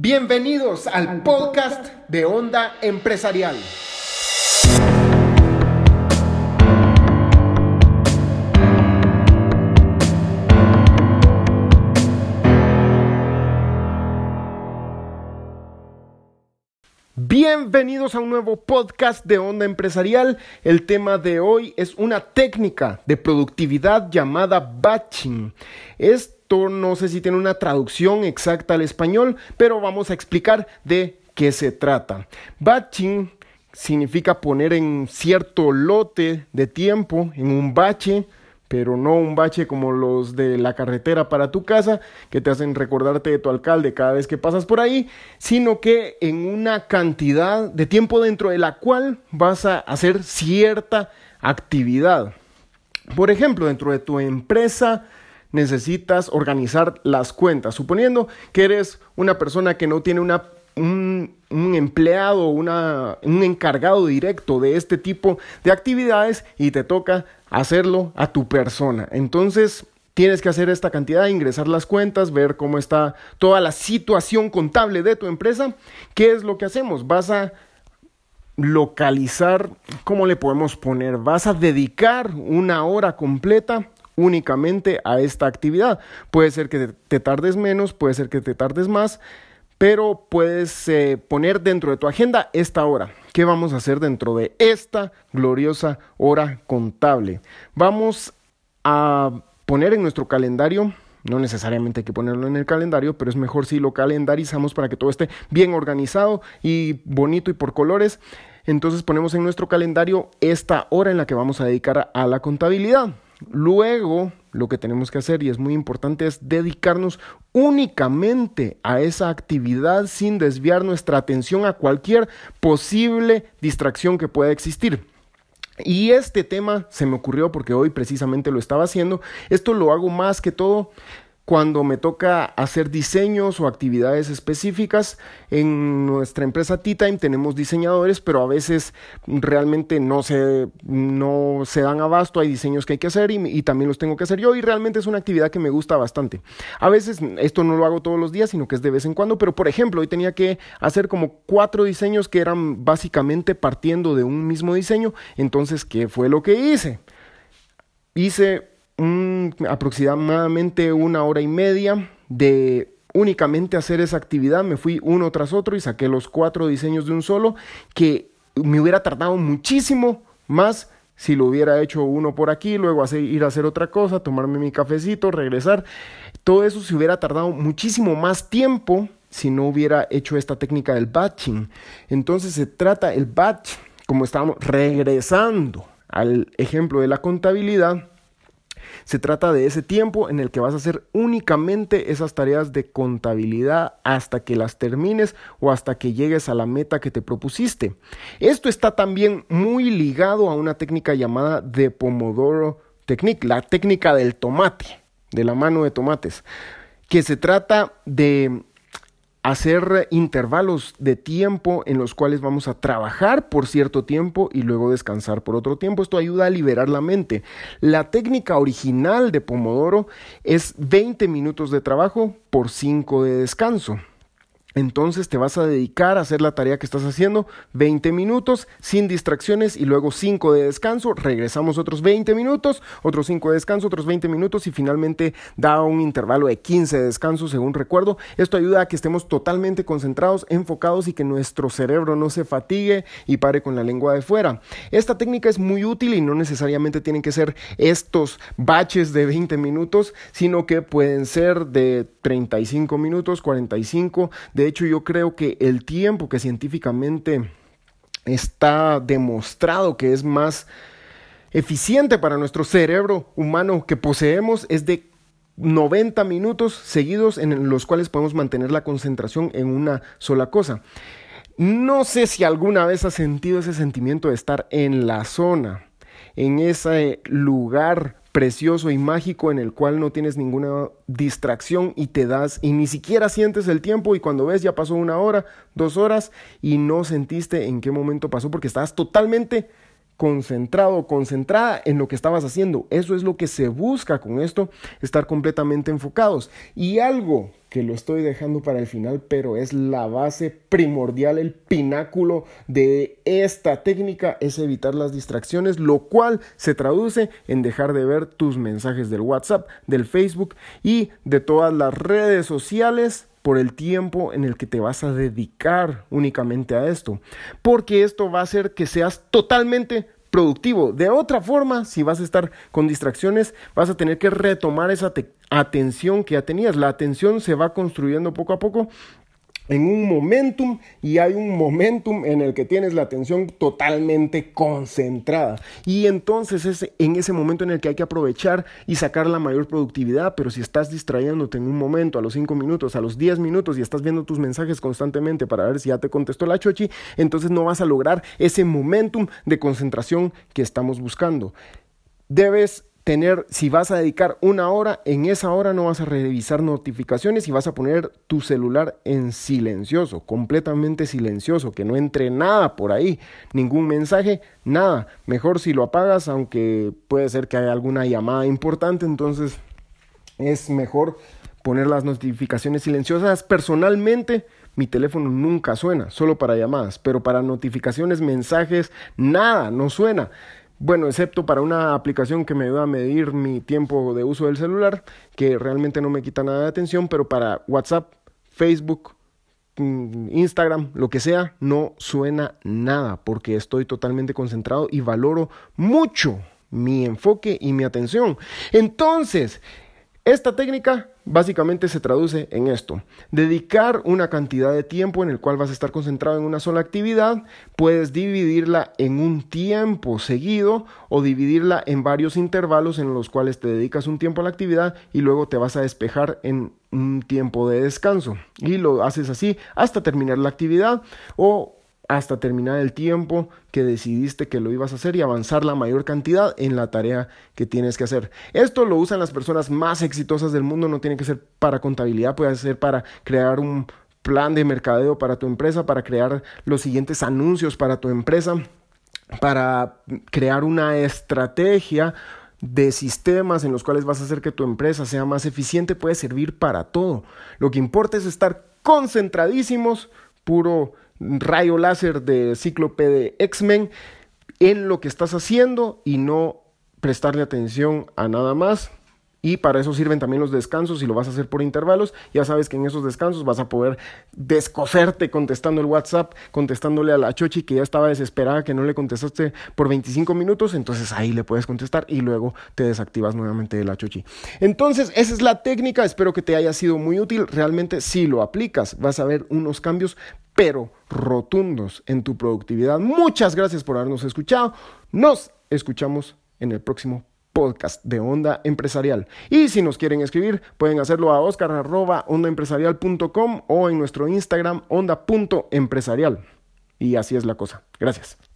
Bienvenidos al podcast de Onda Empresarial. Bienvenidos a un nuevo podcast de Onda Empresarial. El tema de hoy es una técnica de productividad llamada batching. Esto no sé si tiene una traducción exacta al español, pero vamos a explicar de qué se trata. Batching significa poner en cierto lote de tiempo, en un bache, pero no un bache como los de la carretera para tu casa, que te hacen recordarte de tu alcalde cada vez que pasas por ahí, sino que en una cantidad de tiempo dentro de la cual vas a hacer cierta actividad. Por ejemplo, dentro de tu empresa necesitas organizar las cuentas, suponiendo que eres una persona que no tiene una un, empleado, una, un encargado directo de este tipo de actividades y te toca hacerlo a tu persona. Entonces, tienes que hacer esta cantidad, ingresar las cuentas, ver cómo está toda la situación contable de tu empresa. ¿Qué es lo que hacemos? Vas a localizar, ¿cómo le podemos poner? Vas a dedicar una hora completa únicamente a esta actividad. Puede ser que te tardes menos, puede ser que te tardes más, pero puedes eh, poner dentro de tu agenda esta hora. ¿Qué vamos a hacer dentro de esta gloriosa hora contable? Vamos a poner en nuestro calendario no necesariamente hay que ponerlo en el calendario, pero es mejor si lo calendarizamos para que todo esté bien organizado y bonito y por colores. Entonces ponemos en nuestro calendario esta hora en la que vamos a dedicar a la contabilidad. Luego, lo que tenemos que hacer, y es muy importante, es dedicarnos únicamente a esa actividad sin desviar nuestra atención a cualquier posible distracción que pueda existir. Y este tema se me ocurrió porque hoy precisamente lo estaba haciendo. Esto lo hago más que todo cuando me toca hacer diseños o actividades específicas. En nuestra empresa T-Time tenemos diseñadores, pero a veces realmente no se, no se dan abasto. Hay diseños que hay que hacer y, y, también los tengo que hacer yo y realmente es una actividad que me gusta bastante. A veces esto no lo hago todos los días, sino que es de vez en cuando, pero por ejemplo, hoy tenía que hacer como cuatro diseños que eran básicamente partiendo de un mismo diseño. Entonces, ¿qué fue lo que hice? Hice aproximadamente una hora y media de únicamente hacer esa actividad. Me fui uno tras otro y saqué los cuatro diseños de un solo que me hubiera tardado muchísimo más si lo hubiera hecho uno por aquí, luego ir a hacer otra cosa, tomarme mi cafecito, regresar. Todo eso se hubiera tardado muchísimo más tiempo si no hubiera hecho esta técnica del batching. Entonces se trata el batch, como estábamos regresando al ejemplo de la contabilidad, se trata de ese tiempo en el que vas a hacer únicamente esas tareas de contabilidad hasta que las termines o hasta que llegues a la meta que te propusiste. Esto está también muy ligado a una técnica llamada de Pomodoro Technique, la técnica del tomate, de la mano de tomates, que se trata de hacer intervalos de tiempo en los cuales vamos a trabajar por cierto tiempo y luego descansar por otro tiempo. Esto ayuda a liberar la mente. La técnica original de Pomodoro es 20 minutos de trabajo por 5 de descanso. Entonces te vas a dedicar a hacer la tarea que estás haciendo 20 minutos sin distracciones y luego 5 de descanso. Regresamos otros 20 minutos, otros 5 de descanso, otros 20 minutos y finalmente da un intervalo de 15 de descanso según recuerdo. Esto ayuda a que estemos totalmente concentrados, enfocados y que nuestro cerebro no se fatigue y pare con la lengua de fuera. Esta técnica es muy útil y no necesariamente tienen que ser estos baches de 20 minutos, sino que pueden ser de 35 minutos, 45 de hecho, yo creo que el tiempo que científicamente está demostrado que es más eficiente para nuestro cerebro humano que poseemos es de 90 minutos seguidos en los cuales podemos mantener la concentración en una sola cosa. No sé si alguna vez has sentido ese sentimiento de estar en la zona, en ese lugar precioso y mágico en el cual no tienes ninguna distracción y te das y ni siquiera sientes el tiempo y cuando ves ya pasó una hora, dos horas y no sentiste en qué momento pasó porque estabas totalmente concentrado, concentrada en lo que estabas haciendo. Eso es lo que se busca con esto, estar completamente enfocados. Y algo que lo estoy dejando para el final, pero es la base primordial, el pináculo de esta técnica es evitar las distracciones, lo cual se traduce en dejar de ver tus mensajes del WhatsApp, del Facebook y de todas las redes sociales por el tiempo en el que te vas a dedicar únicamente a esto, porque esto va a hacer que seas totalmente productivo. De otra forma, si vas a estar con distracciones, vas a tener que retomar esa atención que ya tenías. La atención se va construyendo poco a poco en un momentum y hay un momentum en el que tienes la atención totalmente concentrada. Y entonces es en ese momento en el que hay que aprovechar y sacar la mayor productividad. Pero si estás distrayéndote en un momento, a los 5 minutos, a los 10 minutos y estás viendo tus mensajes constantemente para ver si ya te contestó la chochi, entonces no vas a lograr ese momentum de concentración que estamos buscando. Debes tener, si vas a dedicar una hora, en esa hora no vas a revisar notificaciones y vas a poner tu celular en silencioso, completamente silencioso, que no entre nada por ahí, ningún mensaje, nada. Mejor si lo apagas, aunque puede ser que haya alguna llamada importante, entonces es mejor poner las notificaciones silenciosas. Personalmente, mi teléfono nunca suena, solo para llamadas, pero para notificaciones, mensajes, nada, no suena. Bueno, excepto para una aplicación que me ayuda a medir mi tiempo de uso del celular, que realmente no me quita nada de atención, pero para WhatsApp, Facebook, mm, Instagram, lo que sea, no suena nada porque estoy totalmente concentrado y valoro mucho mi enfoque y mi atención. Entonces, esta técnica básicamente se traduce en esto. Dedicar una cantidad de tiempo en el cual vas a estar concentrado en una sola actividad, puedes dividirla en un tiempo seguido o dividirla en varios intervalos en los cuales te dedicas un tiempo a la actividad y luego te vas a despejar en un tiempo de descanso. Y lo haces así hasta terminar la actividad o hasta terminar el tiempo que decidiste que lo ibas a hacer y avanzar la mayor cantidad en la tarea que tienes que hacer. Esto lo usan las personas más exitosas del mundo, no tiene que ser para contabilidad, puede ser para crear un plan de mercadeo para tu empresa, para crear los siguientes anuncios para tu empresa, para crear una estrategia de sistemas en los cuales vas a hacer que tu empresa sea más eficiente, puede servir para todo. Lo que importa es estar concentradísimos, puro rayo láser de cíclope de X-Men en lo que estás haciendo y no prestarle atención a nada más. Y para eso sirven también los descansos. Si lo vas a hacer por intervalos, ya sabes que en esos descansos vas a poder descoserte contestando el WhatsApp, contestándole a la Chochi que ya estaba desesperada que no le contestaste por 25 minutos. Entonces ahí le puedes contestar y luego te desactivas nuevamente de la Chochi. Entonces, esa es la técnica. Espero que te haya sido muy útil. Realmente, si lo aplicas, vas a ver unos cambios pero rotundos en tu productividad. Muchas gracias por habernos escuchado. Nos escuchamos en el próximo podcast de Onda Empresarial. Y si nos quieren escribir, pueden hacerlo a oscar.ondaempresarial.com o en nuestro Instagram onda.empresarial. Y así es la cosa. Gracias.